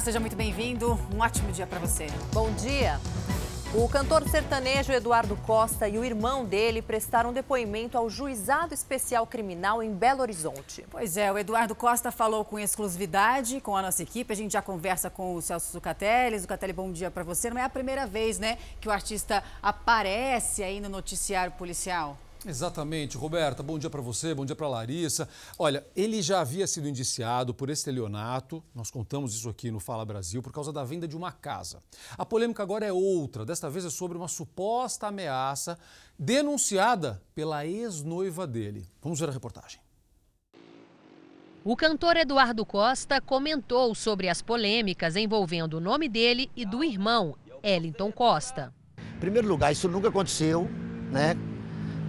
Seja muito bem-vindo. Um ótimo dia para você. Bom dia. O cantor sertanejo Eduardo Costa e o irmão dele prestaram depoimento ao Juizado Especial Criminal em Belo Horizonte. Pois é, o Eduardo Costa falou com exclusividade com a nossa equipe. A gente já conversa com o Celso Zucatelli. Zucatelli, bom dia para você. Não é a primeira vez, né, que o artista aparece aí no noticiário policial. Exatamente, Roberta. Bom dia para você, bom dia para Larissa. Olha, ele já havia sido indiciado por estelionato, nós contamos isso aqui no Fala Brasil, por causa da venda de uma casa. A polêmica agora é outra, desta vez é sobre uma suposta ameaça denunciada pela ex-noiva dele. Vamos ver a reportagem. O cantor Eduardo Costa comentou sobre as polêmicas envolvendo o nome dele e do irmão, Ellington Costa. Em primeiro lugar, isso nunca aconteceu, né?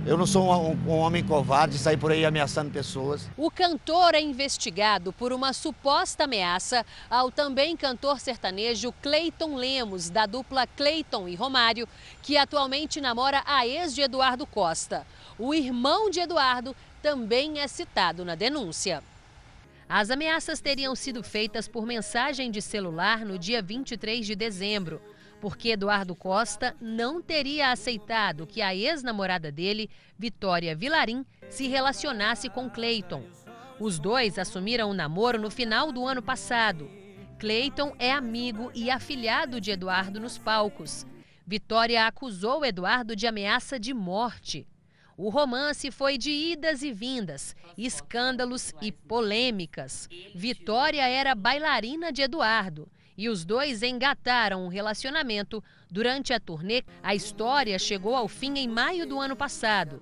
Eu não sou um, um, homem covarde sair por aí ameaçando pessoas. O cantor é investigado por uma suposta ameaça ao também cantor sertanejo Cleiton Lemos, da dupla Cleiton e Romário, que atualmente namora a ex de Eduardo Costa. O irmão de Eduardo também é citado na denúncia. As ameaças teriam sido feitas por mensagem de celular no dia 23 de dezembro porque Eduardo Costa não teria aceitado que a ex-namorada dele, Vitória Vilarim, se relacionasse com Clayton. Os dois assumiram o um namoro no final do ano passado. Clayton é amigo e afilhado de Eduardo nos palcos. Vitória acusou Eduardo de ameaça de morte. O romance foi de idas e vindas, escândalos e polêmicas. Vitória era bailarina de Eduardo e os dois engataram um relacionamento durante a turnê. A história chegou ao fim em maio do ano passado.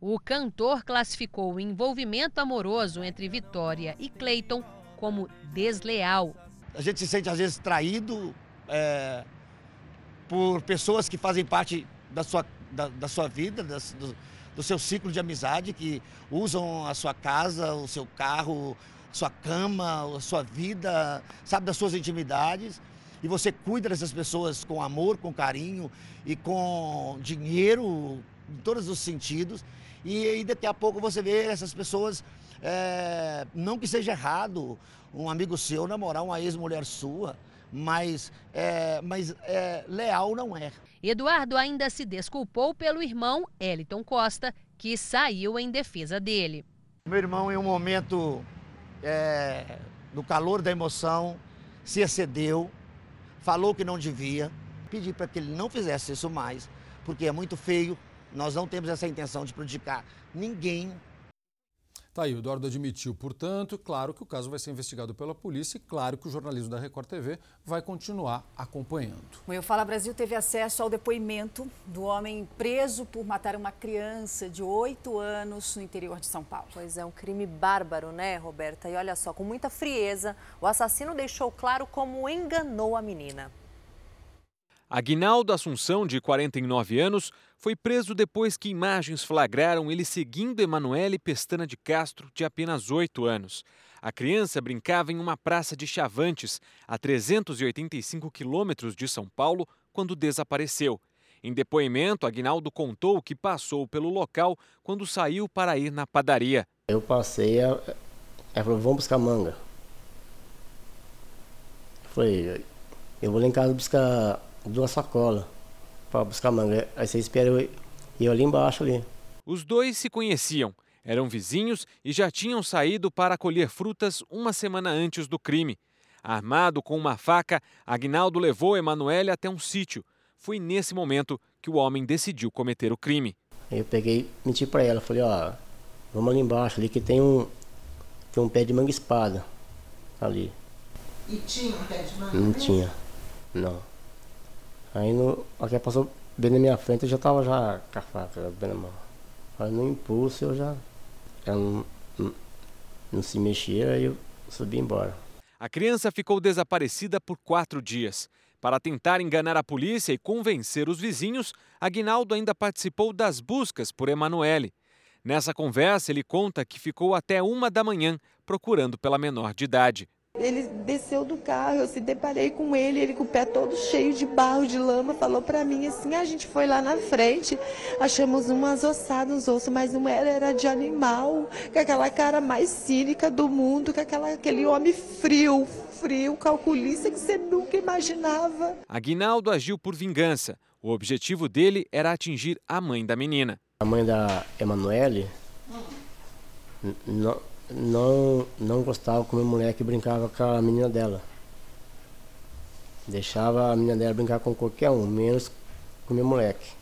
O cantor classificou o envolvimento amoroso entre Vitória e Clayton como desleal. A gente se sente às vezes traído é, por pessoas que fazem parte da sua, da, da sua vida, das, do, do seu ciclo de amizade, que usam a sua casa, o seu carro, sua cama, a sua vida, sabe, das suas intimidades. E você cuida dessas pessoas com amor, com carinho e com dinheiro, em todos os sentidos. E, e daqui a pouco você vê essas pessoas, é, não que seja errado um amigo seu namorar uma ex-mulher sua, mas, é, mas é, leal não é. Eduardo ainda se desculpou pelo irmão Eliton Costa, que saiu em defesa dele. Meu irmão, em um momento é, no calor da emoção, se excedeu, falou que não devia. Pedi para que ele não fizesse isso mais, porque é muito feio. Nós não temos essa intenção de prejudicar ninguém Tá aí, o Eduardo admitiu, portanto, claro que o caso vai ser investigado pela polícia e claro que o jornalismo da Record TV vai continuar acompanhando. O Fala Brasil teve acesso ao depoimento do homem preso por matar uma criança de 8 anos no interior de São Paulo. Pois é, um crime bárbaro, né, Roberta? E olha só, com muita frieza, o assassino deixou claro como enganou a menina. Aguinaldo Assunção, de 49 anos, foi preso depois que imagens flagraram ele seguindo Emanuele Pestana de Castro, de apenas 8 anos. A criança brincava em uma praça de Chavantes, a 385 quilômetros de São Paulo, quando desapareceu. Em depoimento, Aguinaldo contou que passou pelo local quando saiu para ir na padaria. Eu passei, ela falou, vamos buscar manga. Falei, eu vou lá em casa buscar duas sacolas para buscar manga. Aí você espera eu, eu ali embaixo ali. Os dois se conheciam, eram vizinhos e já tinham saído para colher frutas uma semana antes do crime. Armado com uma faca, Agnaldo levou Emanuele até um sítio. Foi nesse momento que o homem decidiu cometer o crime. Eu peguei, menti para ela, falei, ó, vamos ali embaixo, ali que tem um, tem um pé de manga espada ali. E tinha um pé de manga? Não tinha, não. Aí no, a passou bem na minha frente, eu já tava já com a faca bem na mão. Aí no impulso eu já. Ela não, não, não se mexia, aí eu subi embora. A criança ficou desaparecida por quatro dias. Para tentar enganar a polícia e convencer os vizinhos, Aguinaldo ainda participou das buscas por Emanuele. Nessa conversa, ele conta que ficou até uma da manhã procurando pela menor de idade. Ele desceu do carro, eu se deparei com ele, ele com o pé todo cheio de barro, de lama, falou para mim assim: a gente foi lá na frente, achamos umas ossadas nos ossos, mas não era, era de animal, com aquela cara mais cínica do mundo, com aquela, aquele homem frio, frio, calculista que você nunca imaginava. Aguinaldo agiu por vingança. O objetivo dele era atingir a mãe da menina. A mãe da Emanuele não, não, não gostava com a mulher que brincava com a menina dela. Deixava a menina dela brincar com qualquer um, menos com o meu moleque.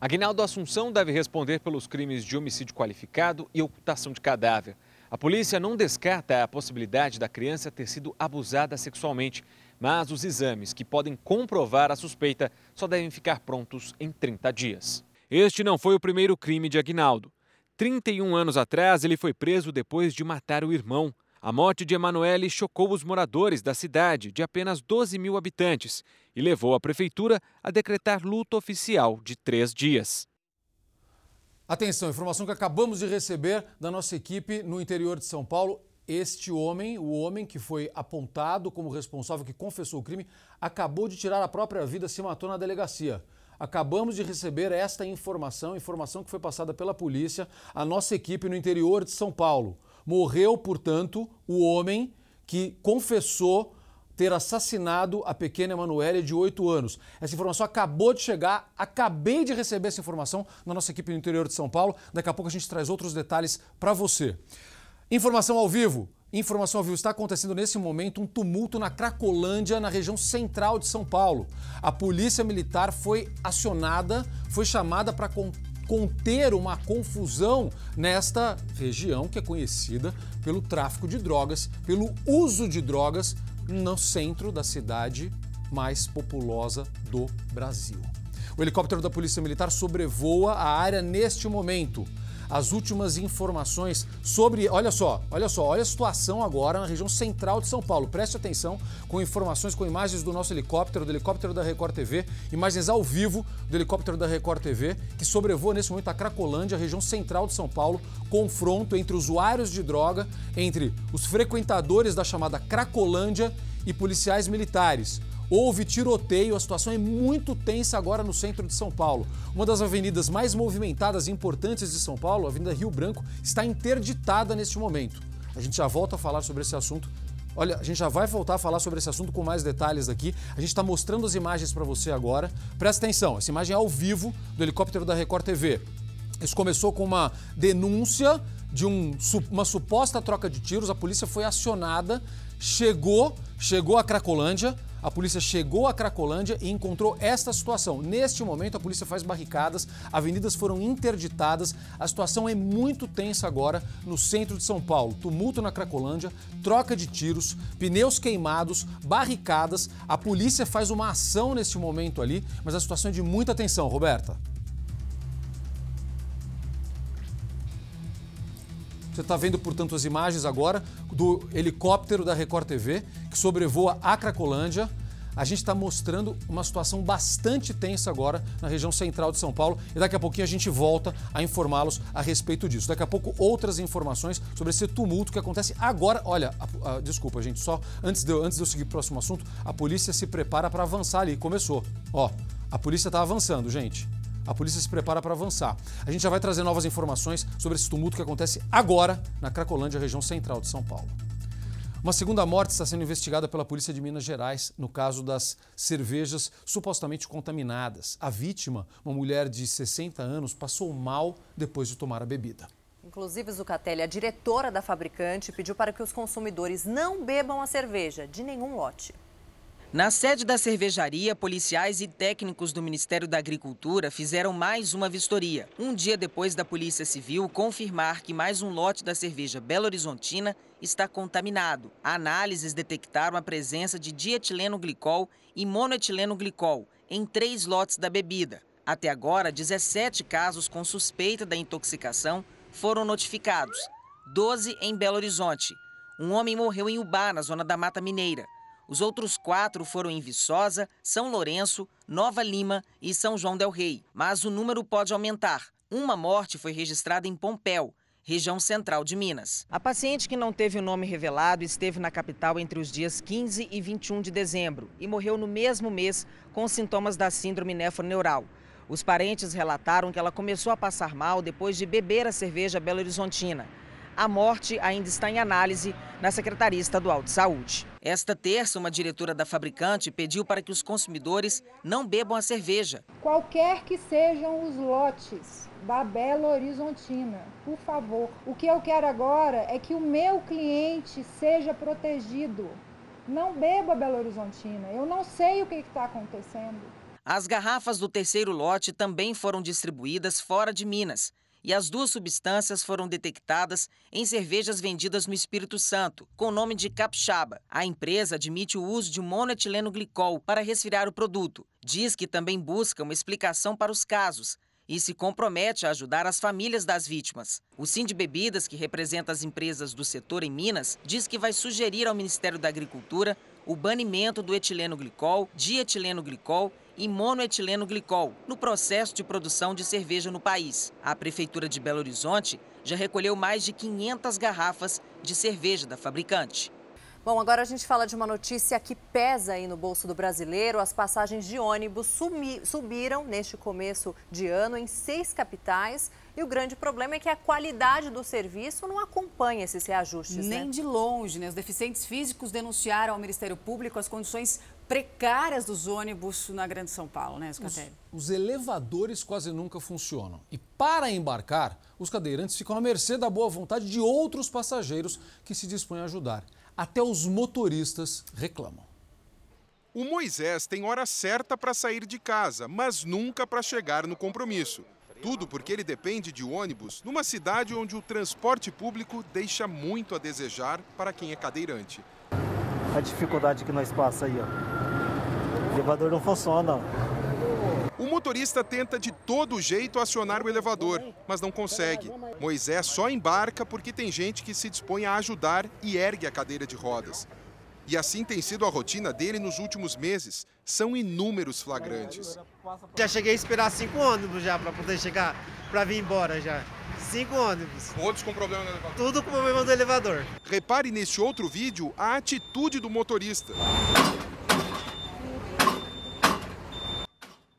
Aguinaldo Assunção deve responder pelos crimes de homicídio qualificado e ocultação de cadáver. A polícia não descarta a possibilidade da criança ter sido abusada sexualmente, mas os exames que podem comprovar a suspeita só devem ficar prontos em 30 dias. Este não foi o primeiro crime de Aguinaldo. 31 anos atrás, ele foi preso depois de matar o irmão. A morte de Emanuele chocou os moradores da cidade, de apenas 12 mil habitantes, e levou a prefeitura a decretar luto oficial de três dias. Atenção, informação que acabamos de receber da nossa equipe no interior de São Paulo. Este homem, o homem que foi apontado como responsável, que confessou o crime, acabou de tirar a própria vida, se matou na delegacia. Acabamos de receber esta informação, informação que foi passada pela polícia, a nossa equipe no interior de São Paulo. Morreu, portanto, o homem que confessou ter assassinado a pequena Emanuele de 8 anos. Essa informação acabou de chegar, acabei de receber essa informação na nossa equipe no interior de São Paulo. Daqui a pouco a gente traz outros detalhes para você. Informação ao vivo. Informação vivo. Está acontecendo nesse momento um tumulto na Cracolândia, na região central de São Paulo. A polícia militar foi acionada, foi chamada para conter uma confusão nesta região que é conhecida pelo tráfico de drogas, pelo uso de drogas no centro da cidade mais populosa do Brasil. O helicóptero da Polícia Militar sobrevoa a área neste momento as últimas informações sobre. Olha só, olha só, olha a situação agora na região central de São Paulo. Preste atenção com informações, com imagens do nosso helicóptero, do helicóptero da Record TV, imagens ao vivo do helicóptero da Record TV, que sobrevoa nesse momento a Cracolândia, a região central de São Paulo. Confronto entre usuários de droga, entre os frequentadores da chamada Cracolândia e policiais militares. Houve tiroteio, a situação é muito tensa agora no centro de São Paulo. Uma das avenidas mais movimentadas e importantes de São Paulo, a Avenida Rio Branco, está interditada neste momento. A gente já volta a falar sobre esse assunto. Olha, a gente já vai voltar a falar sobre esse assunto com mais detalhes aqui. A gente está mostrando as imagens para você agora. Presta atenção, essa imagem é ao vivo do helicóptero da Record TV. Isso começou com uma denúncia de um, uma suposta troca de tiros. A polícia foi acionada, chegou, chegou a Cracolândia a polícia chegou a Cracolândia e encontrou esta situação. Neste momento, a polícia faz barricadas, avenidas foram interditadas. A situação é muito tensa agora no centro de São Paulo. Tumulto na Cracolândia, troca de tiros, pneus queimados, barricadas. A polícia faz uma ação neste momento ali, mas a situação é de muita tensão, Roberta. Você está vendo, portanto, as imagens agora do helicóptero da Record TV que sobrevoa a Cracolândia. A gente está mostrando uma situação bastante tensa agora na região central de São Paulo e daqui a pouquinho a gente volta a informá-los a respeito disso. Daqui a pouco outras informações sobre esse tumulto que acontece agora. Olha, a, a, desculpa, gente, só antes de, antes de eu seguir para o próximo assunto, a polícia se prepara para avançar ali. Começou. Ó, a polícia está avançando, gente a polícia se prepara para avançar. A gente já vai trazer novas informações sobre esse tumulto que acontece agora na Cracolândia, região central de São Paulo. Uma segunda morte está sendo investigada pela Polícia de Minas Gerais no caso das cervejas supostamente contaminadas. A vítima, uma mulher de 60 anos, passou mal depois de tomar a bebida. Inclusive, Zucatelli, a diretora da fabricante pediu para que os consumidores não bebam a cerveja de nenhum lote. Na sede da cervejaria, policiais e técnicos do Ministério da Agricultura fizeram mais uma vistoria. Um dia depois da Polícia Civil confirmar que mais um lote da cerveja Belo Horizontina está contaminado. Análises detectaram a presença de dietileno glicol e monoetileno glicol em três lotes da bebida. Até agora, 17 casos com suspeita da intoxicação foram notificados. 12 em Belo Horizonte. Um homem morreu em Ubá, na zona da Mata Mineira. Os outros quatro foram em Viçosa, São Lourenço, Nova Lima e São João del Rei. Mas o número pode aumentar. Uma morte foi registrada em Pompéu. região central de Minas. A paciente que não teve o nome revelado esteve na capital entre os dias 15 e 21 de dezembro e morreu no mesmo mês com sintomas da síndrome nefroneural. Os parentes relataram que ela começou a passar mal depois de beber a cerveja Belo Horizontina. A morte ainda está em análise na Secretaria Estadual de Saúde. Esta terça, uma diretora da fabricante pediu para que os consumidores não bebam a cerveja. Qualquer que sejam os lotes da Belo Horizontina, por favor. O que eu quero agora é que o meu cliente seja protegido. Não beba Belo Horizontina. Eu não sei o que está acontecendo. As garrafas do terceiro lote também foram distribuídas fora de Minas e as duas substâncias foram detectadas em cervejas vendidas no Espírito Santo, com o nome de capixaba. A empresa admite o uso de monoetileno glicol para resfriar o produto. Diz que também busca uma explicação para os casos e se compromete a ajudar as famílias das vítimas. O Sim de Bebidas, que representa as empresas do setor em Minas, diz que vai sugerir ao Ministério da Agricultura o banimento do etileno glicol, dietileno glicol e monoetileno glicol no processo de produção de cerveja no país. A Prefeitura de Belo Horizonte já recolheu mais de 500 garrafas de cerveja da fabricante. Bom, agora a gente fala de uma notícia que pesa aí no bolso do brasileiro. As passagens de ônibus sumi, subiram neste começo de ano em seis capitais. E o grande problema é que a qualidade do serviço não acompanha esses reajustes. Nem né? de longe, né? Os deficientes físicos denunciaram ao Ministério Público as condições precárias dos ônibus na Grande São Paulo, né, Escatelli? Os, os elevadores quase nunca funcionam. E para embarcar, os cadeirantes ficam à mercê da boa vontade de outros passageiros que se dispõem a ajudar. Até os motoristas reclamam. O Moisés tem hora certa para sair de casa, mas nunca para chegar no compromisso. Tudo porque ele depende de ônibus numa cidade onde o transporte público deixa muito a desejar para quem é cadeirante. A dificuldade que nós passa aí, ó. O elevador não funciona. O motorista tenta de todo jeito acionar o elevador, mas não consegue. Moisés só embarca porque tem gente que se dispõe a ajudar e ergue a cadeira de rodas. E assim tem sido a rotina dele nos últimos meses. São inúmeros flagrantes. Já cheguei a esperar cinco ônibus já para poder chegar, para vir embora já. Cinco ônibus. Todos com problema no elevador? Tudo com problema do elevador. Repare neste outro vídeo a atitude do motorista.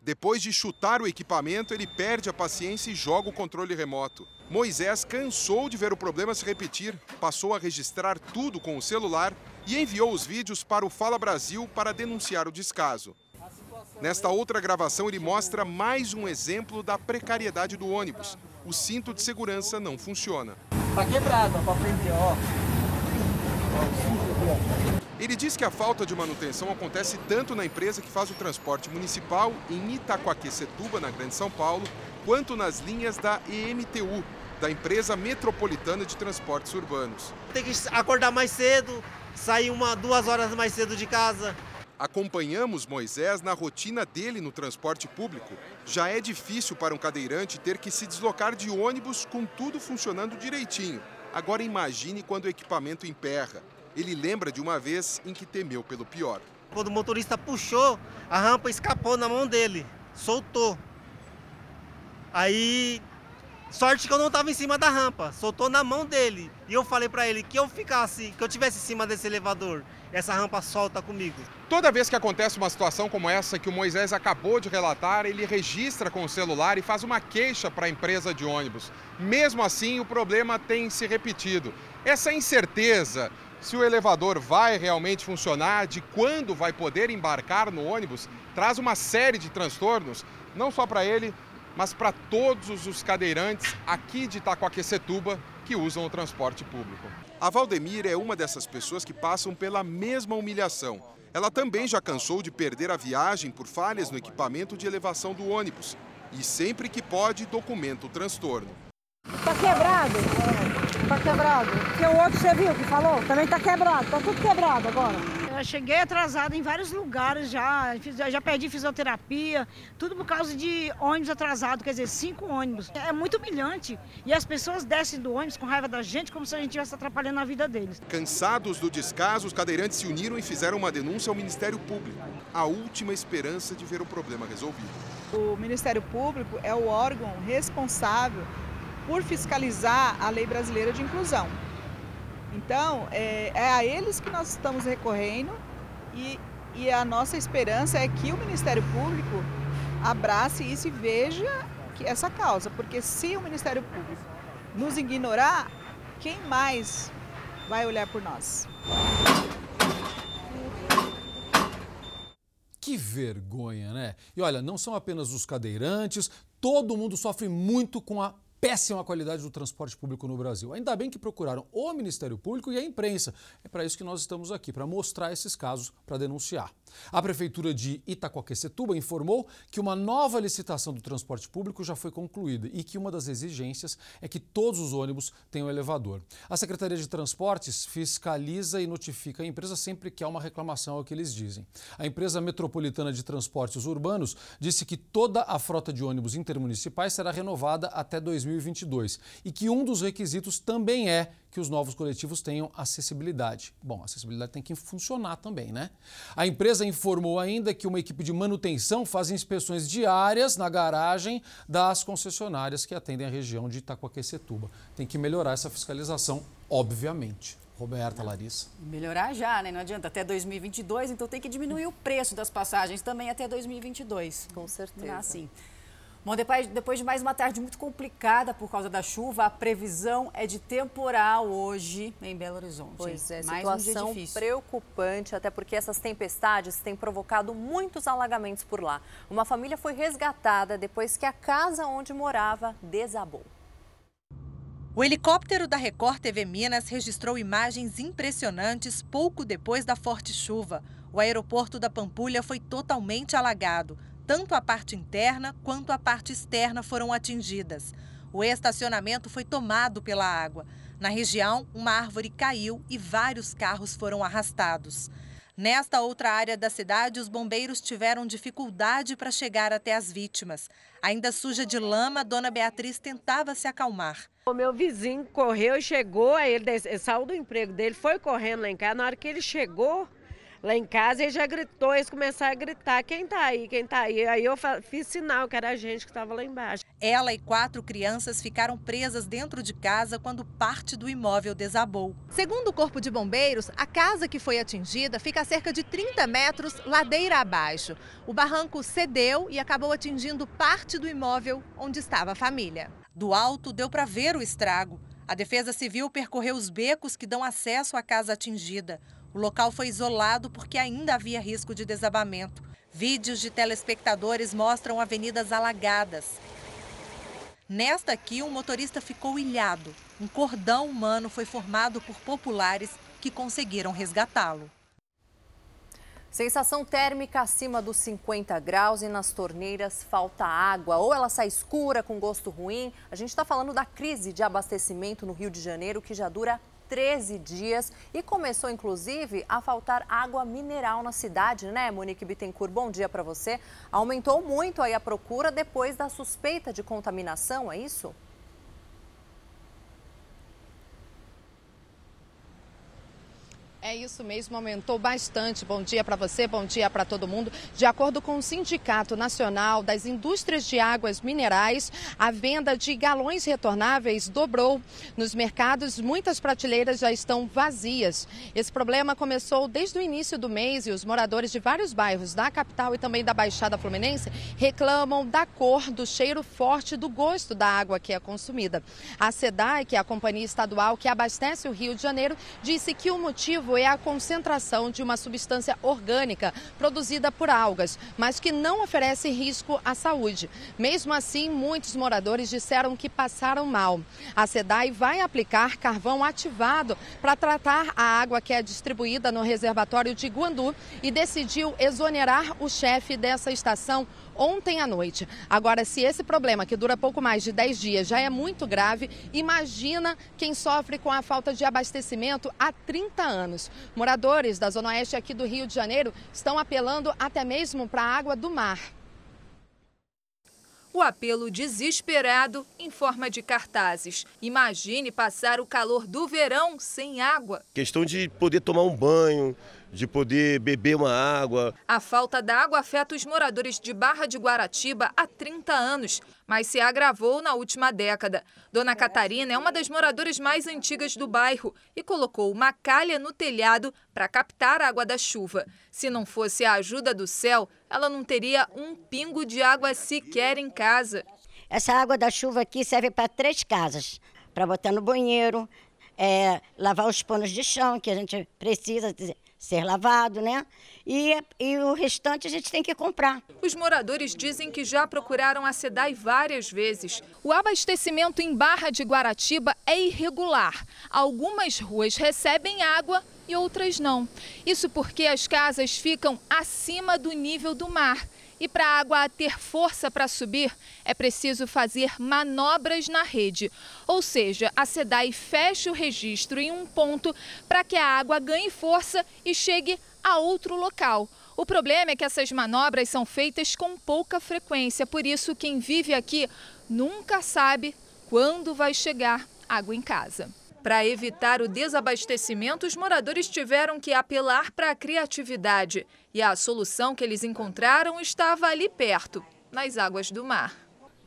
Depois de chutar o equipamento, ele perde a paciência e joga o controle remoto. Moisés cansou de ver o problema se repetir, passou a registrar tudo com o celular e enviou os vídeos para o Fala Brasil para denunciar o descaso. Nesta outra gravação, ele mostra mais um exemplo da precariedade do ônibus. O cinto de segurança não funciona. Tá quebrado, para prender, ó. Ele diz que a falta de manutenção acontece tanto na empresa que faz o transporte municipal em Itacoaquecetuba, na Grande São Paulo, quanto nas linhas da EMTU, da Empresa Metropolitana de Transportes Urbanos. Tem que acordar mais cedo, sair uma, duas horas mais cedo de casa. Acompanhamos Moisés na rotina dele no transporte público. Já é difícil para um cadeirante ter que se deslocar de ônibus com tudo funcionando direitinho. Agora imagine quando o equipamento emperra. Ele lembra de uma vez em que temeu pelo pior. Quando o motorista puxou, a rampa escapou na mão dele, soltou. Aí, sorte que eu não estava em cima da rampa, soltou na mão dele. E eu falei para ele que eu ficasse, que eu tivesse em cima desse elevador, essa rampa solta comigo. Toda vez que acontece uma situação como essa que o Moisés acabou de relatar, ele registra com o celular e faz uma queixa para a empresa de ônibus. Mesmo assim, o problema tem se repetido. Essa incerteza se o elevador vai realmente funcionar, de quando vai poder embarcar no ônibus, traz uma série de transtornos, não só para ele, mas para todos os cadeirantes aqui de Itacoaquecetuba que usam o transporte público. A Valdemir é uma dessas pessoas que passam pela mesma humilhação. Ela também já cansou de perder a viagem por falhas no equipamento de elevação do ônibus e sempre que pode documenta o transtorno. Tá quebrado? Tá quebrado. Porque o outro você viu que falou? Também tá quebrado. Tá tudo quebrado agora. Eu cheguei atrasada em vários lugares já. Já perdi fisioterapia. Tudo por causa de ônibus atrasado. Quer dizer, cinco ônibus. É muito humilhante. E as pessoas descem do ônibus com raiva da gente como se a gente estivesse atrapalhando a vida deles. Cansados do descaso, os cadeirantes se uniram e fizeram uma denúncia ao Ministério Público. A última esperança de ver o problema resolvido. O Ministério Público é o órgão responsável por fiscalizar a lei brasileira de inclusão. Então, é, é a eles que nós estamos recorrendo e, e a nossa esperança é que o Ministério Público abrace isso e veja que essa causa, porque se o Ministério Público nos ignorar, quem mais vai olhar por nós? Que vergonha, né? E olha, não são apenas os cadeirantes, todo mundo sofre muito com a péssima qualidade do transporte público no Brasil. Ainda bem que procuraram o Ministério Público e a imprensa. É para isso que nós estamos aqui, para mostrar esses casos, para denunciar. A Prefeitura de Itacoaquecetuba informou que uma nova licitação do transporte público já foi concluída e que uma das exigências é que todos os ônibus tenham elevador. A Secretaria de Transportes fiscaliza e notifica a empresa sempre que há uma reclamação, é o que eles dizem. A empresa metropolitana de transportes urbanos disse que toda a frota de ônibus intermunicipais será renovada até 2020. 2022 e que um dos requisitos também é que os novos coletivos tenham acessibilidade. Bom, acessibilidade tem que funcionar também, né? A empresa informou ainda que uma equipe de manutenção faz inspeções diárias na garagem das concessionárias que atendem a região de Itacoaquecetuba. Tem que melhorar essa fiscalização, obviamente. Roberta, Larissa. Melhorar já, né? Não adianta. Até 2022, então tem que diminuir o preço das passagens também até 2022. Com certeza. Não é assim. Bom, depois, depois de mais uma tarde muito complicada por causa da chuva, a previsão é de temporal hoje em Belo Horizonte. Pois é, mais situação um preocupante, até porque essas tempestades têm provocado muitos alagamentos por lá. Uma família foi resgatada depois que a casa onde morava desabou. O helicóptero da Record TV Minas registrou imagens impressionantes pouco depois da forte chuva. O aeroporto da Pampulha foi totalmente alagado. Tanto a parte interna quanto a parte externa foram atingidas. O estacionamento foi tomado pela água. Na região, uma árvore caiu e vários carros foram arrastados. Nesta outra área da cidade, os bombeiros tiveram dificuldade para chegar até as vítimas. Ainda suja de lama, Dona Beatriz tentava se acalmar. O meu vizinho correu e chegou, ele, saiu do emprego dele, foi correndo lá em casa. Na hora que ele chegou, lá em casa, ele já gritou, eles começaram a gritar, quem tá aí, quem tá aí? Aí eu fiz sinal que era a gente que estava lá embaixo. Ela e quatro crianças ficaram presas dentro de casa quando parte do imóvel desabou. Segundo o Corpo de Bombeiros, a casa que foi atingida fica a cerca de 30 metros ladeira abaixo. O barranco cedeu e acabou atingindo parte do imóvel onde estava a família. Do alto deu para ver o estrago. A Defesa Civil percorreu os becos que dão acesso à casa atingida. O local foi isolado porque ainda havia risco de desabamento. Vídeos de telespectadores mostram avenidas alagadas. Nesta aqui, um motorista ficou ilhado. Um cordão humano foi formado por populares que conseguiram resgatá-lo. Sensação térmica acima dos 50 graus e nas torneiras falta água. Ou ela sai escura com gosto ruim. A gente está falando da crise de abastecimento no Rio de Janeiro que já dura 13 dias e começou, inclusive, a faltar água mineral na cidade, né, Monique Bittencourt? Bom dia para você. Aumentou muito aí a procura depois da suspeita de contaminação, é isso? É isso mesmo, aumentou bastante. Bom dia para você, bom dia para todo mundo. De acordo com o Sindicato Nacional das Indústrias de Águas Minerais, a venda de galões retornáveis dobrou. Nos mercados, muitas prateleiras já estão vazias. Esse problema começou desde o início do mês e os moradores de vários bairros da capital e também da Baixada Fluminense reclamam da cor, do cheiro forte, do gosto da água que é consumida. A SEDAI, que é a companhia estadual que abastece o Rio de Janeiro, disse que o motivo é a concentração de uma substância orgânica produzida por algas, mas que não oferece risco à saúde. Mesmo assim, muitos moradores disseram que passaram mal. A SEDAI vai aplicar carvão ativado para tratar a água que é distribuída no reservatório de Guandu e decidiu exonerar o chefe dessa estação ontem à noite. Agora, se esse problema, que dura pouco mais de 10 dias, já é muito grave, imagina quem sofre com a falta de abastecimento há 30 anos. Moradores da Zona Oeste aqui do Rio de Janeiro estão apelando até mesmo para a água do mar. O apelo desesperado em forma de cartazes. Imagine passar o calor do verão sem água. Questão de poder tomar um banho, de poder beber uma água. A falta d'água afeta os moradores de Barra de Guaratiba há 30 anos, mas se agravou na última década. Dona Catarina é uma das moradoras mais antigas do bairro e colocou uma calha no telhado para captar a água da chuva. Se não fosse a ajuda do céu, ela não teria um pingo de água sequer em casa. Essa água da chuva aqui serve para três casas: para botar no banheiro, é, lavar os panos de chão, que a gente precisa ser lavado, né? E, e o restante a gente tem que comprar. Os moradores dizem que já procuraram a SEDAI várias vezes. O abastecimento em Barra de Guaratiba é irregular. Algumas ruas recebem água e outras não. Isso porque as casas ficam acima do nível do mar. E para a água ter força para subir, é preciso fazer manobras na rede. Ou seja, a SEDAI fecha o registro em um ponto para que a água ganhe força e chegue a outro local. O problema é que essas manobras são feitas com pouca frequência, por isso quem vive aqui nunca sabe quando vai chegar água em casa. Para evitar o desabastecimento, os moradores tiveram que apelar para a criatividade. E a solução que eles encontraram estava ali perto, nas águas do mar.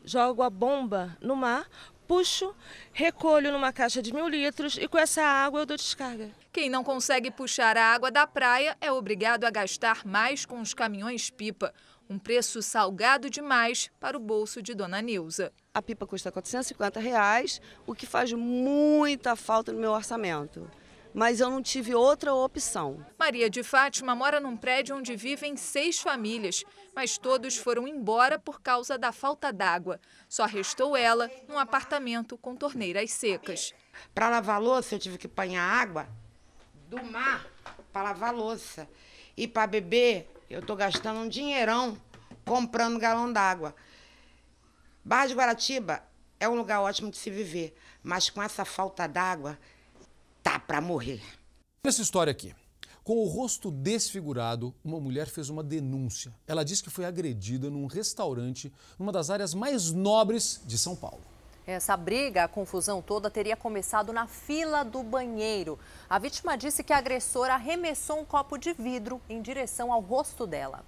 Jogo a bomba no mar, puxo, recolho numa caixa de mil litros e com essa água eu dou descarga. Quem não consegue puxar a água da praia é obrigado a gastar mais com os caminhões-pipa. Um preço salgado demais para o bolso de Dona Nilza. A pipa custa 450 reais, o que faz muita falta no meu orçamento. Mas eu não tive outra opção. Maria de Fátima mora num prédio onde vivem seis famílias, mas todos foram embora por causa da falta d'água. Só restou ela num apartamento com torneiras secas. Para lavar louça, eu tive que apanhar água do mar para lavar louça. E para beber, eu estou gastando um dinheirão comprando galão d'água. Barra de Guaratiba é um lugar ótimo de se viver, mas com essa falta d'água, tá para morrer. Nessa história aqui, com o rosto desfigurado, uma mulher fez uma denúncia. Ela disse que foi agredida num restaurante, numa das áreas mais nobres de São Paulo. Essa briga, a confusão toda, teria começado na fila do banheiro. A vítima disse que a agressora arremessou um copo de vidro em direção ao rosto dela.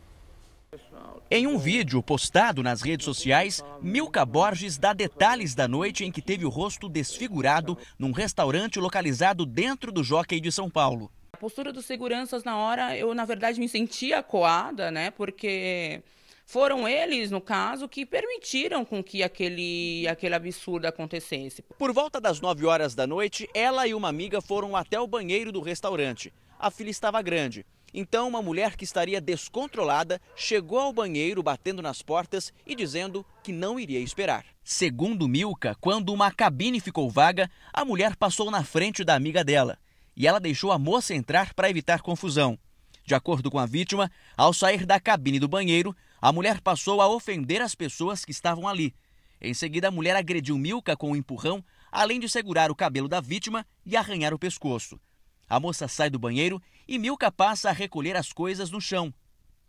Em um vídeo postado nas redes sociais, Milka Borges dá detalhes da noite em que teve o rosto desfigurado num restaurante localizado dentro do Jockey de São Paulo. A postura dos seguranças na hora, eu na verdade me sentia coada, né? Porque foram eles, no caso, que permitiram com que aquele, aquele absurdo acontecesse. Por volta das 9 horas da noite, ela e uma amiga foram até o banheiro do restaurante. A fila estava grande. Então, uma mulher que estaria descontrolada chegou ao banheiro batendo nas portas e dizendo que não iria esperar. Segundo Milka, quando uma cabine ficou vaga, a mulher passou na frente da amiga dela e ela deixou a moça entrar para evitar confusão. De acordo com a vítima, ao sair da cabine do banheiro, a mulher passou a ofender as pessoas que estavam ali. Em seguida, a mulher agrediu Milka com um empurrão, além de segurar o cabelo da vítima e arranhar o pescoço. A moça sai do banheiro e Milka passa a recolher as coisas no chão.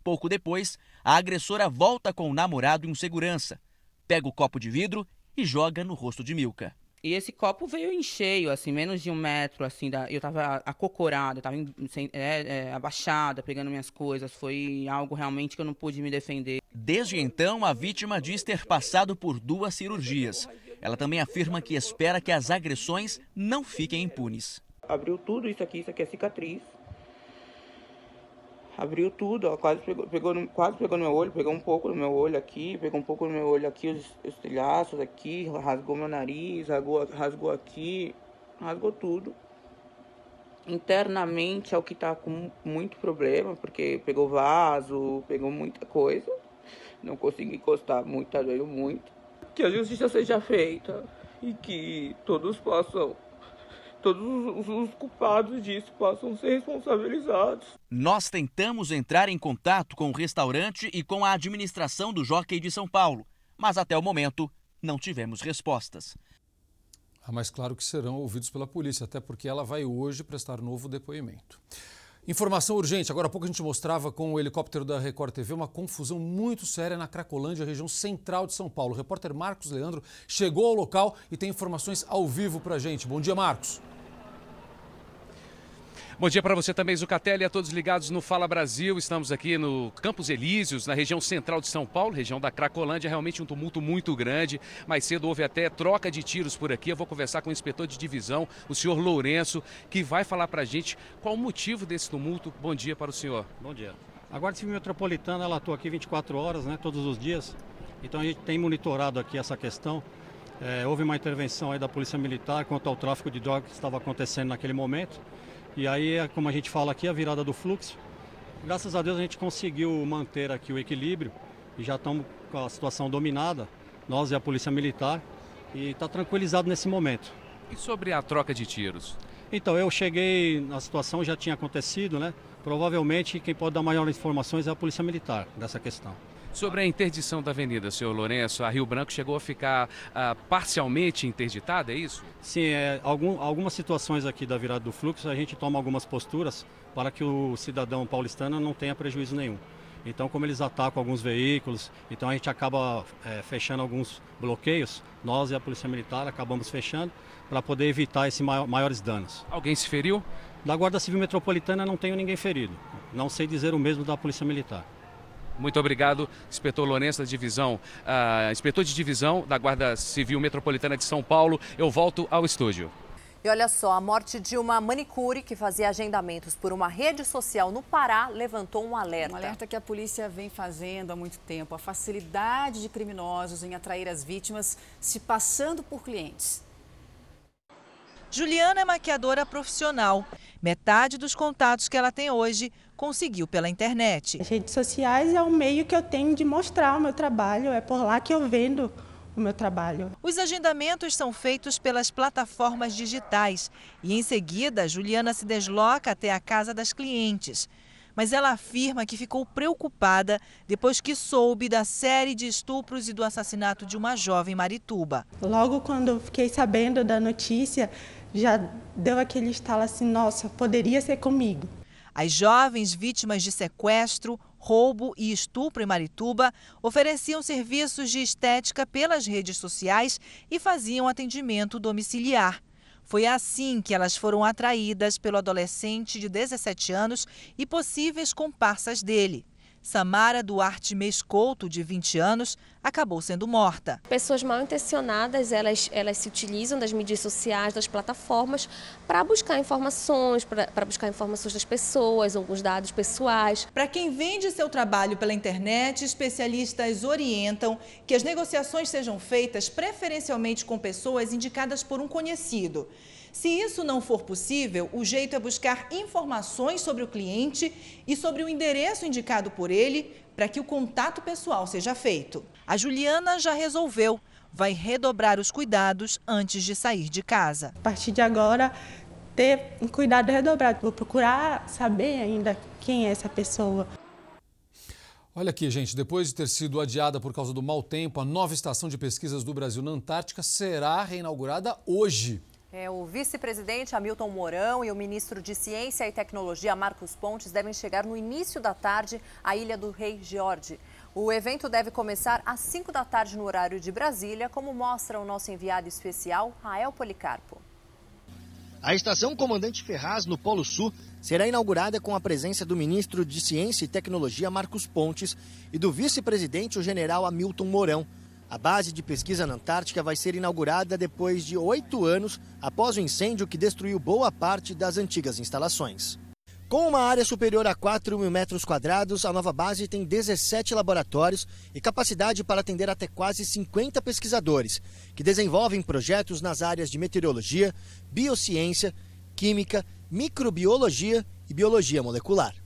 Pouco depois, a agressora volta com o namorado e um segurança, pega o copo de vidro e joga no rosto de Milka. E esse copo veio em cheio, assim, menos de um metro, assim, da, eu tava acocorada, eu tava sem, é, é, abaixada, pegando minhas coisas, foi algo realmente que eu não pude me defender. Desde então, a vítima diz ter passado por duas cirurgias. Ela também afirma que espera que as agressões não fiquem impunes abriu tudo isso aqui, isso aqui é cicatriz. Abriu tudo, ó, quase pegou, pegou no, quase pegou no meu olho, pegou um pouco no meu olho aqui, pegou um pouco no meu olho aqui, os estilhaços aqui, rasgou meu nariz, rasgou, rasgou aqui, rasgou tudo. Internamente é o que tá com muito problema, porque pegou vaso, pegou muita coisa. Não consegui encostar muito, tá doendo muito. Que a justiça seja feita e que todos possam todos os culpados disso possam ser responsabilizados. Nós tentamos entrar em contato com o restaurante e com a administração do Jockey de São Paulo, mas até o momento não tivemos respostas. Ah, mas claro que serão ouvidos pela polícia, até porque ela vai hoje prestar novo depoimento. Informação urgente. Agora há pouco a gente mostrava com o helicóptero da Record TV uma confusão muito séria na Cracolândia, região central de São Paulo. O repórter Marcos Leandro chegou ao local e tem informações ao vivo para a gente. Bom dia, Marcos. Bom dia para você também, Zucatelli, a todos ligados no Fala Brasil. Estamos aqui no Campos Elíseos, na região central de São Paulo, região da Cracolândia. Realmente um tumulto muito grande. Mais cedo houve até troca de tiros por aqui. Eu vou conversar com o inspetor de divisão, o senhor Lourenço, que vai falar para a gente qual o motivo desse tumulto. Bom dia para o senhor. Bom dia. A Guarda Civil Metropolitana, ela atua aqui 24 horas, né, todos os dias. Então a gente tem monitorado aqui essa questão. É, houve uma intervenção aí da Polícia Militar quanto ao tráfico de drogas que estava acontecendo naquele momento. E aí, é como a gente fala aqui, a virada do fluxo. Graças a Deus a gente conseguiu manter aqui o equilíbrio e já estamos com a situação dominada, nós e a Polícia Militar, e está tranquilizado nesse momento. E sobre a troca de tiros? Então, eu cheguei, a situação já tinha acontecido, né? Provavelmente quem pode dar maiores informações é a Polícia Militar dessa questão. Sobre a interdição da avenida, senhor Lourenço, a Rio Branco chegou a ficar ah, parcialmente interditada, é isso? Sim, é, algum, algumas situações aqui da virada do fluxo a gente toma algumas posturas para que o cidadão paulistano não tenha prejuízo nenhum. Então, como eles atacam alguns veículos, então a gente acaba é, fechando alguns bloqueios. Nós e a Polícia Militar acabamos fechando para poder evitar esses maiores danos. Alguém se feriu? Da Guarda Civil Metropolitana não tenho ninguém ferido. Não sei dizer o mesmo da Polícia Militar. Muito obrigado, inspetor Lourenço da divisão, uh, inspetor de divisão da Guarda Civil Metropolitana de São Paulo. Eu volto ao estúdio. E olha só, a morte de uma manicure que fazia agendamentos por uma rede social no Pará levantou um alerta. Um alerta que a polícia vem fazendo há muito tempo. A facilidade de criminosos em atrair as vítimas se passando por clientes. Juliana é maquiadora profissional. Metade dos contatos que ela tem hoje conseguiu pela internet. As redes sociais é o meio que eu tenho de mostrar o meu trabalho, é por lá que eu vendo o meu trabalho. Os agendamentos são feitos pelas plataformas digitais e em seguida Juliana se desloca até a casa das clientes. Mas ela afirma que ficou preocupada depois que soube da série de estupros e do assassinato de uma jovem Marituba. Logo quando fiquei sabendo da notícia, já deu aquele estalo assim, nossa, poderia ser comigo. As jovens vítimas de sequestro, roubo e estupro em Marituba ofereciam serviços de estética pelas redes sociais e faziam atendimento domiciliar. Foi assim que elas foram atraídas pelo adolescente de 17 anos e possíveis comparsas dele. Samara Duarte Mescouto, de 20 anos, acabou sendo morta. Pessoas mal intencionadas, elas, elas se utilizam das mídias sociais, das plataformas, para buscar informações, para buscar informações das pessoas, alguns dados pessoais. Para quem vende seu trabalho pela internet, especialistas orientam que as negociações sejam feitas preferencialmente com pessoas indicadas por um conhecido. Se isso não for possível, o jeito é buscar informações sobre o cliente e sobre o endereço indicado por ele para que o contato pessoal seja feito. A Juliana já resolveu. Vai redobrar os cuidados antes de sair de casa. A partir de agora, ter um cuidado redobrado. Vou procurar saber ainda quem é essa pessoa. Olha aqui, gente, depois de ter sido adiada por causa do mau tempo, a nova estação de pesquisas do Brasil na Antártica será reinaugurada hoje. É, o vice-presidente Hamilton Mourão e o ministro de Ciência e Tecnologia, Marcos Pontes, devem chegar no início da tarde à Ilha do Rei George. O evento deve começar às 5 da tarde no horário de Brasília, como mostra o nosso enviado especial, Rael Policarpo. A estação Comandante Ferraz, no Polo Sul, será inaugurada com a presença do ministro de Ciência e Tecnologia, Marcos Pontes, e do vice-presidente, o general Hamilton Mourão. A base de pesquisa na Antártica vai ser inaugurada depois de oito anos após o incêndio que destruiu boa parte das antigas instalações. Com uma área superior a 4 mil metros quadrados, a nova base tem 17 laboratórios e capacidade para atender até quase 50 pesquisadores, que desenvolvem projetos nas áreas de meteorologia, biociência, química, microbiologia e biologia molecular.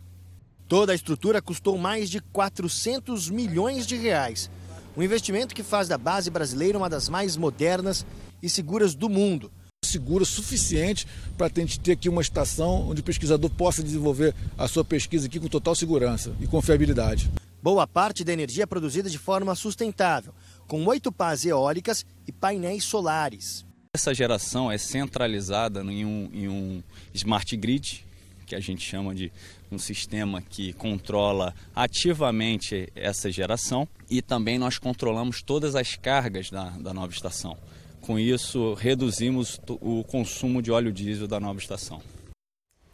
Toda a estrutura custou mais de 400 milhões de reais um investimento que faz da base brasileira uma das mais modernas e seguras do mundo. Seguro suficiente para a gente ter aqui uma estação onde o pesquisador possa desenvolver a sua pesquisa aqui com total segurança e confiabilidade. Boa parte da energia é produzida de forma sustentável, com oito pás eólicas e painéis solares. Essa geração é centralizada em um, em um smart grid, que a gente chama de um sistema que controla ativamente essa geração e também nós controlamos todas as cargas da, da nova estação. Com isso, reduzimos o consumo de óleo diesel da nova estação.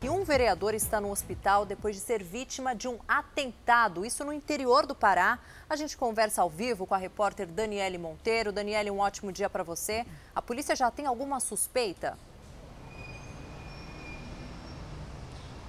E um vereador está no hospital depois de ser vítima de um atentado, isso no interior do Pará. A gente conversa ao vivo com a repórter Daniele Monteiro. Daniele, um ótimo dia para você. A polícia já tem alguma suspeita?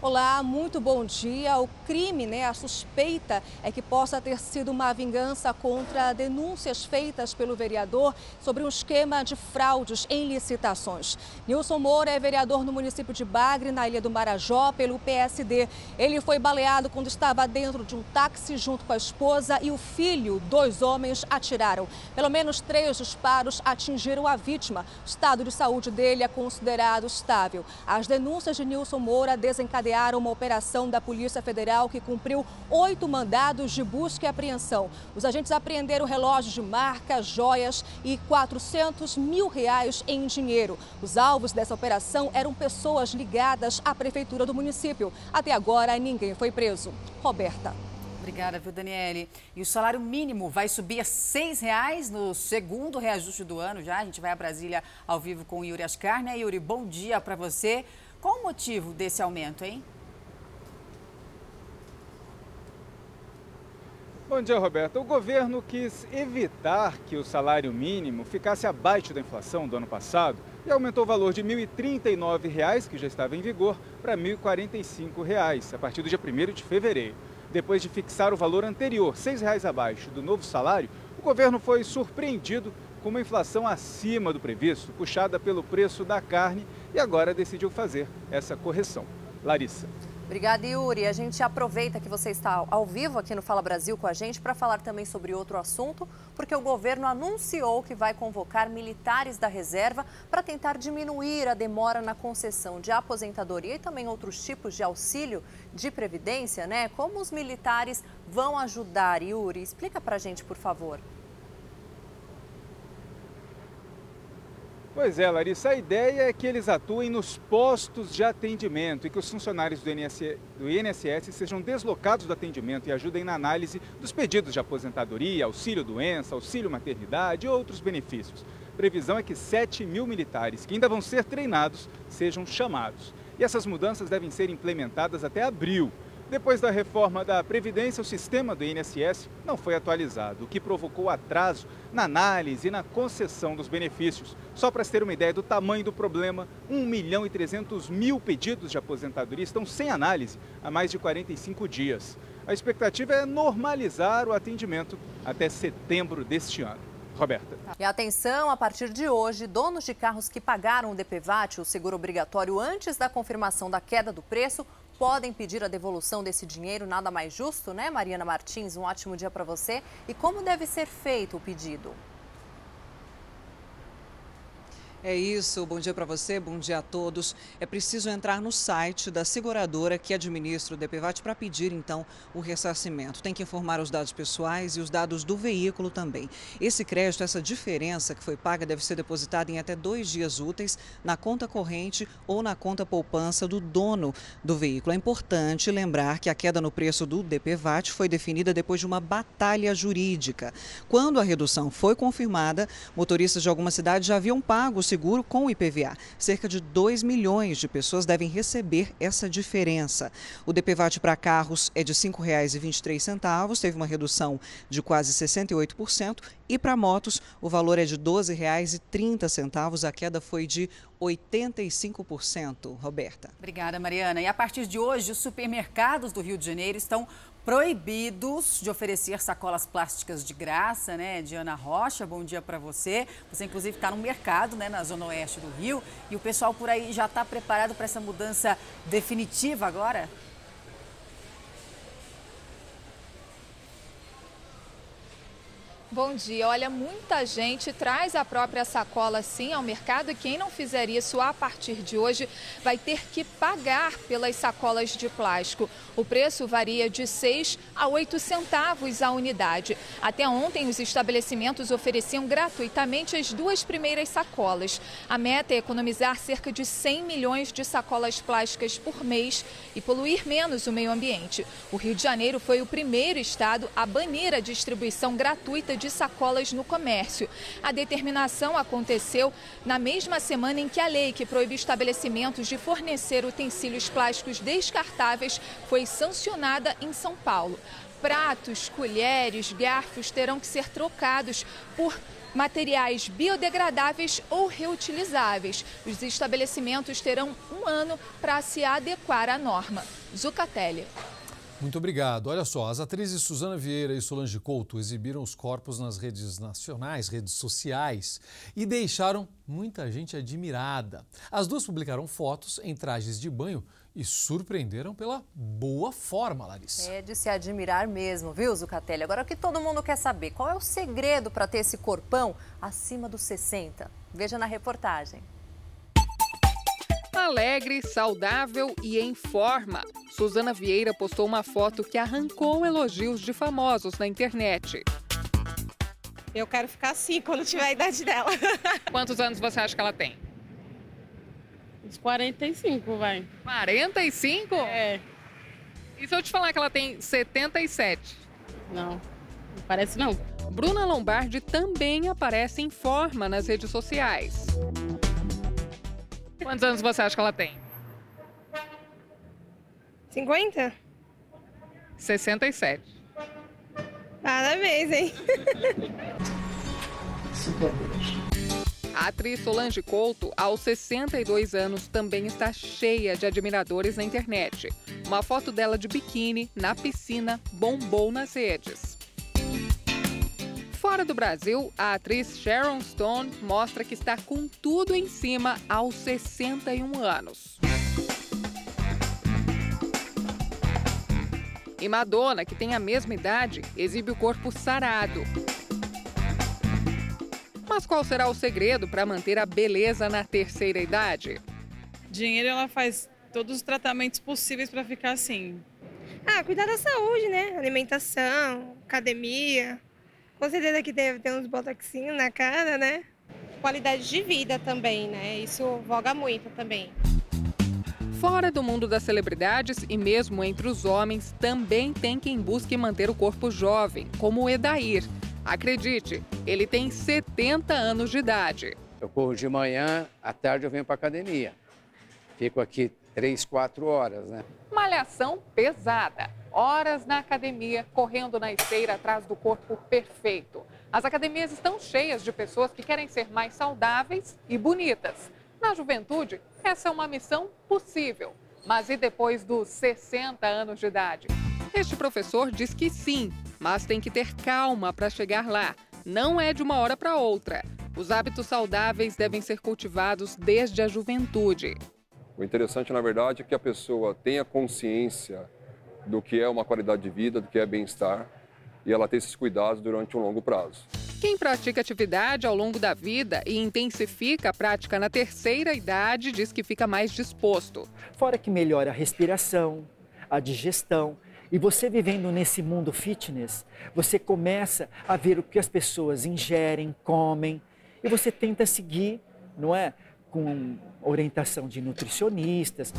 Olá, muito bom dia. O crime, né, a suspeita é que possa ter sido uma vingança contra denúncias feitas pelo vereador sobre um esquema de fraudes em licitações. Nilson Moura é vereador no município de Bagre, na Ilha do Marajó, pelo PSD. Ele foi baleado quando estava dentro de um táxi junto com a esposa e o filho. Dois homens atiraram. Pelo menos três disparos atingiram a vítima. O estado de saúde dele é considerado estável. As denúncias de Nilson Moura desencadearam uma operação da Polícia Federal que cumpriu oito mandados de busca e apreensão. Os agentes apreenderam relógios de marca, joias e 400 mil reais em dinheiro. Os alvos dessa operação eram pessoas ligadas à prefeitura do município. Até agora, ninguém foi preso. Roberta. Obrigada, viu, Daniele? E o salário mínimo vai subir a R$ reais no segundo reajuste do ano já. A gente vai a Brasília ao vivo com o Yuri Ascar, né? Yuri, bom dia para você. Qual o motivo desse aumento, hein? Bom dia, Roberta. O governo quis evitar que o salário mínimo ficasse abaixo da inflação do ano passado e aumentou o valor de R$ 1.039, que já estava em vigor, para R$ 1.045, a partir do dia 1 de fevereiro. Depois de fixar o valor anterior, R$ 6,00 abaixo do novo salário, o governo foi surpreendido com uma inflação acima do previsto, puxada pelo preço da carne, e agora decidiu fazer essa correção. Larissa. Obrigada, Yuri. A gente aproveita que você está ao vivo aqui no Fala Brasil com a gente para falar também sobre outro assunto, porque o governo anunciou que vai convocar militares da reserva para tentar diminuir a demora na concessão de aposentadoria e também outros tipos de auxílio de previdência, né? Como os militares vão ajudar, Yuri? Explica para a gente, por favor. Pois é, Larissa, a ideia é que eles atuem nos postos de atendimento e que os funcionários do INSS, do INSS sejam deslocados do atendimento e ajudem na análise dos pedidos de aposentadoria, auxílio-doença, auxílio-maternidade e outros benefícios. Previsão é que 7 mil militares, que ainda vão ser treinados, sejam chamados. E essas mudanças devem ser implementadas até abril. Depois da reforma da Previdência, o sistema do INSS não foi atualizado, o que provocou atraso na análise e na concessão dos benefícios. Só para se ter uma ideia do tamanho do problema, 1 milhão e 300 mil pedidos de aposentadoria estão sem análise há mais de 45 dias. A expectativa é normalizar o atendimento até setembro deste ano. Roberta. E atenção, a partir de hoje, donos de carros que pagaram o DPVAT, o seguro obrigatório, antes da confirmação da queda do preço, podem pedir a devolução desse dinheiro, nada mais justo, né, Mariana Martins? Um ótimo dia para você. E como deve ser feito o pedido? É isso, bom dia para você, bom dia a todos. É preciso entrar no site da seguradora que administra o DPVAT para pedir então o ressarcimento. Tem que informar os dados pessoais e os dados do veículo também. Esse crédito, essa diferença que foi paga, deve ser depositada em até dois dias úteis na conta corrente ou na conta poupança do dono do veículo. É importante lembrar que a queda no preço do DPVAT foi definida depois de uma batalha jurídica. Quando a redução foi confirmada, motoristas de algumas cidades já haviam pago seguro com o IPVA. Cerca de 2 milhões de pessoas devem receber essa diferença. O DPVAT para carros é de R$ 5,23, teve uma redução de quase 68%, e para motos o valor é de R$ 12,30, a queda foi de 85%. Roberta. Obrigada, Mariana. E a partir de hoje, os supermercados do Rio de Janeiro estão proibidos de oferecer sacolas plásticas de graça, né? Diana Rocha, bom dia para você. Você inclusive está no mercado, né, na zona oeste do Rio, e o pessoal por aí já está preparado para essa mudança definitiva agora? Bom dia. Olha, muita gente traz a própria sacola sim ao mercado e quem não fizer isso a partir de hoje vai ter que pagar pelas sacolas de plástico. O preço varia de 6 a 8 centavos a unidade. Até ontem, os estabelecimentos ofereciam gratuitamente as duas primeiras sacolas. A meta é economizar cerca de 100 milhões de sacolas plásticas por mês e poluir menos o meio ambiente. O Rio de Janeiro foi o primeiro estado a banir a distribuição gratuita de sacolas no comércio. A determinação aconteceu na mesma semana em que a lei que proíbe estabelecimentos de fornecer utensílios plásticos descartáveis foi sancionada em São Paulo. Pratos, colheres, garfos terão que ser trocados por materiais biodegradáveis ou reutilizáveis. Os estabelecimentos terão um ano para se adequar à norma. Zucatelli. Muito obrigado. Olha só, as atrizes Suzana Vieira e Solange Couto exibiram os corpos nas redes nacionais, redes sociais, e deixaram muita gente admirada. As duas publicaram fotos em trajes de banho e surpreenderam pela boa forma, Larissa. É de se admirar mesmo, viu, Zucatelli? Agora, o que todo mundo quer saber, qual é o segredo para ter esse corpão acima dos 60? Veja na reportagem. Alegre, saudável e em forma, Suzana Vieira postou uma foto que arrancou elogios de famosos na internet. Eu quero ficar assim quando tiver a idade dela. Quantos anos você acha que ela tem? Uns 45, vai. 45? É. E se eu te falar que ela tem 77? Não, não parece não. Bruna Lombardi também aparece em forma nas redes sociais. Quantos anos você acha que ela tem? 50? 67. Parabéns, hein? A atriz Solange Couto, aos 62 anos, também está cheia de admiradores na internet. Uma foto dela de biquíni na piscina bombou nas redes. Fora do Brasil, a atriz Sharon Stone mostra que está com tudo em cima aos 61 anos. E Madonna, que tem a mesma idade, exibe o corpo sarado. Mas qual será o segredo para manter a beleza na terceira idade? Dinheiro, ela faz todos os tratamentos possíveis para ficar assim. Ah, cuidar da saúde, né? Alimentação, academia. Com certeza que deve ter uns botoxinhos na cara, né? Qualidade de vida também, né? Isso voga muito também. Fora do mundo das celebridades e mesmo entre os homens, também tem quem busque manter o corpo jovem, como o Edair. Acredite, ele tem 70 anos de idade. Eu corro de manhã, à tarde eu venho para academia. Fico aqui três, quatro horas, né? Malhação pesada. Horas na academia, correndo na esteira atrás do corpo perfeito. As academias estão cheias de pessoas que querem ser mais saudáveis e bonitas. Na juventude, essa é uma missão possível. Mas e depois dos 60 anos de idade? Este professor diz que sim, mas tem que ter calma para chegar lá. Não é de uma hora para outra. Os hábitos saudáveis devem ser cultivados desde a juventude. O interessante, na verdade, é que a pessoa tenha consciência do que é uma qualidade de vida, do que é bem-estar, e ela ter esses cuidados durante um longo prazo. Quem pratica atividade ao longo da vida e intensifica a prática na terceira idade diz que fica mais disposto. Fora que melhora a respiração, a digestão. E você vivendo nesse mundo fitness, você começa a ver o que as pessoas ingerem, comem, e você tenta seguir, não é? Com orientação de nutricionistas.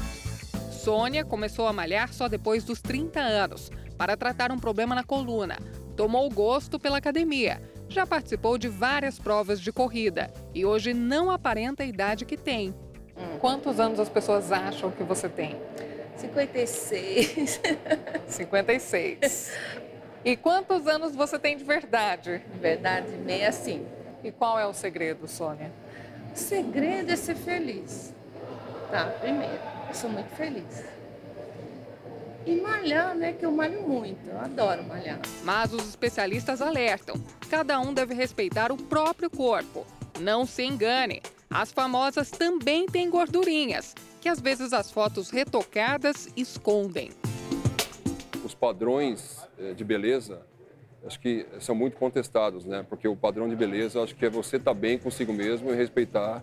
Sônia começou a malhar só depois dos 30 anos, para tratar um problema na coluna. Tomou gosto pela academia já participou de várias provas de corrida e hoje não aparenta a idade que tem. Hum. Quantos anos as pessoas acham que você tem? 56. 56. E quantos anos você tem de verdade? Verdade, meio assim. E qual é o segredo, Sônia? O segredo é ser feliz. Tá, primeiro, eu sou muito feliz. E malhar, né? Que eu malho muito, eu adoro malhar. Mas os especialistas alertam: cada um deve respeitar o próprio corpo. Não se engane, as famosas também têm gordurinhas, que às vezes as fotos retocadas escondem. Os padrões eh, de beleza acho que são muito contestados, né? Porque o padrão de beleza acho que é você estar tá bem consigo mesmo e respeitar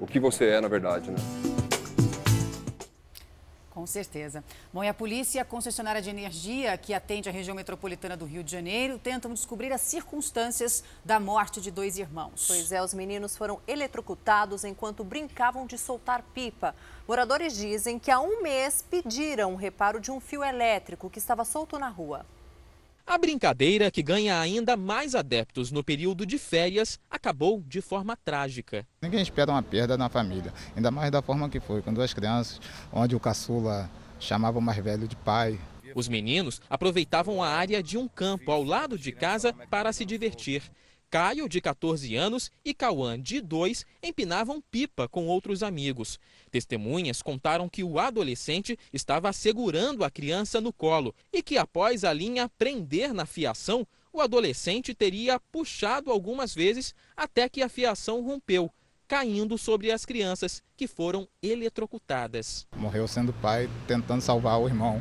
o que você é na verdade, né? Com certeza. Bom, e a polícia e a concessionária de energia, que atende a região metropolitana do Rio de Janeiro, tentam descobrir as circunstâncias da morte de dois irmãos. Pois é, os meninos foram eletrocutados enquanto brincavam de soltar pipa. Moradores dizem que há um mês pediram o reparo de um fio elétrico que estava solto na rua. A brincadeira, que ganha ainda mais adeptos no período de férias, acabou de forma trágica. Ninguém espera uma perda na família, ainda mais da forma que foi, com duas crianças, onde o caçula chamava o mais velho de pai. Os meninos aproveitavam a área de um campo ao lado de casa para se divertir. Caio, de 14 anos, e Cauã, de 2, empinavam pipa com outros amigos. Testemunhas contaram que o adolescente estava segurando a criança no colo e que, após a linha prender na fiação, o adolescente teria puxado algumas vezes até que a fiação rompeu, caindo sobre as crianças, que foram eletrocutadas. Morreu sendo pai, tentando salvar o irmão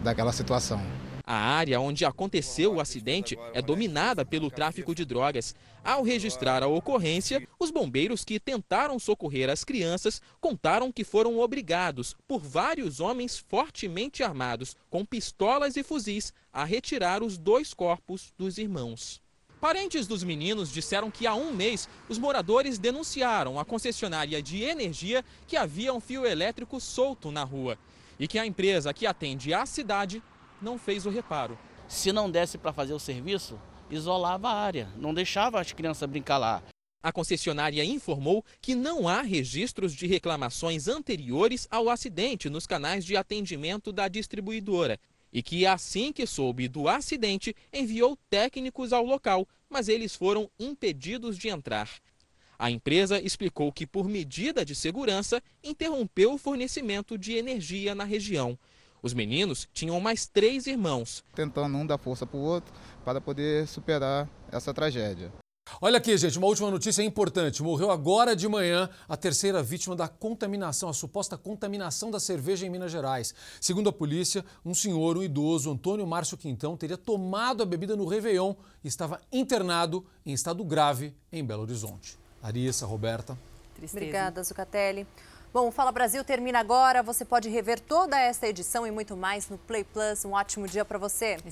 daquela situação. A área onde aconteceu o acidente é dominada pelo tráfico de drogas. Ao registrar a ocorrência, os bombeiros que tentaram socorrer as crianças contaram que foram obrigados por vários homens fortemente armados, com pistolas e fuzis, a retirar os dois corpos dos irmãos. Parentes dos meninos disseram que há um mês os moradores denunciaram a concessionária de energia que havia um fio elétrico solto na rua e que a empresa que atende a cidade não fez o reparo. Se não desse para fazer o serviço, isolava a área, não deixava as crianças brincar lá. A concessionária informou que não há registros de reclamações anteriores ao acidente nos canais de atendimento da distribuidora e que, assim que soube do acidente, enviou técnicos ao local, mas eles foram impedidos de entrar. A empresa explicou que, por medida de segurança, interrompeu o fornecimento de energia na região. Os meninos tinham mais três irmãos. Tentando um dar força para o outro para poder superar essa tragédia. Olha aqui, gente, uma última notícia importante. Morreu agora de manhã a terceira vítima da contaminação, a suposta contaminação da cerveja em Minas Gerais. Segundo a polícia, um senhor, um idoso, Antônio Márcio Quintão, teria tomado a bebida no Réveillon e estava internado em estado grave em Belo Horizonte. Larissa, Roberta. Tristeza. Obrigada, Zucatelli. Bom, o Fala Brasil termina agora. Você pode rever toda esta edição e muito mais no Play Plus. Um ótimo dia para você.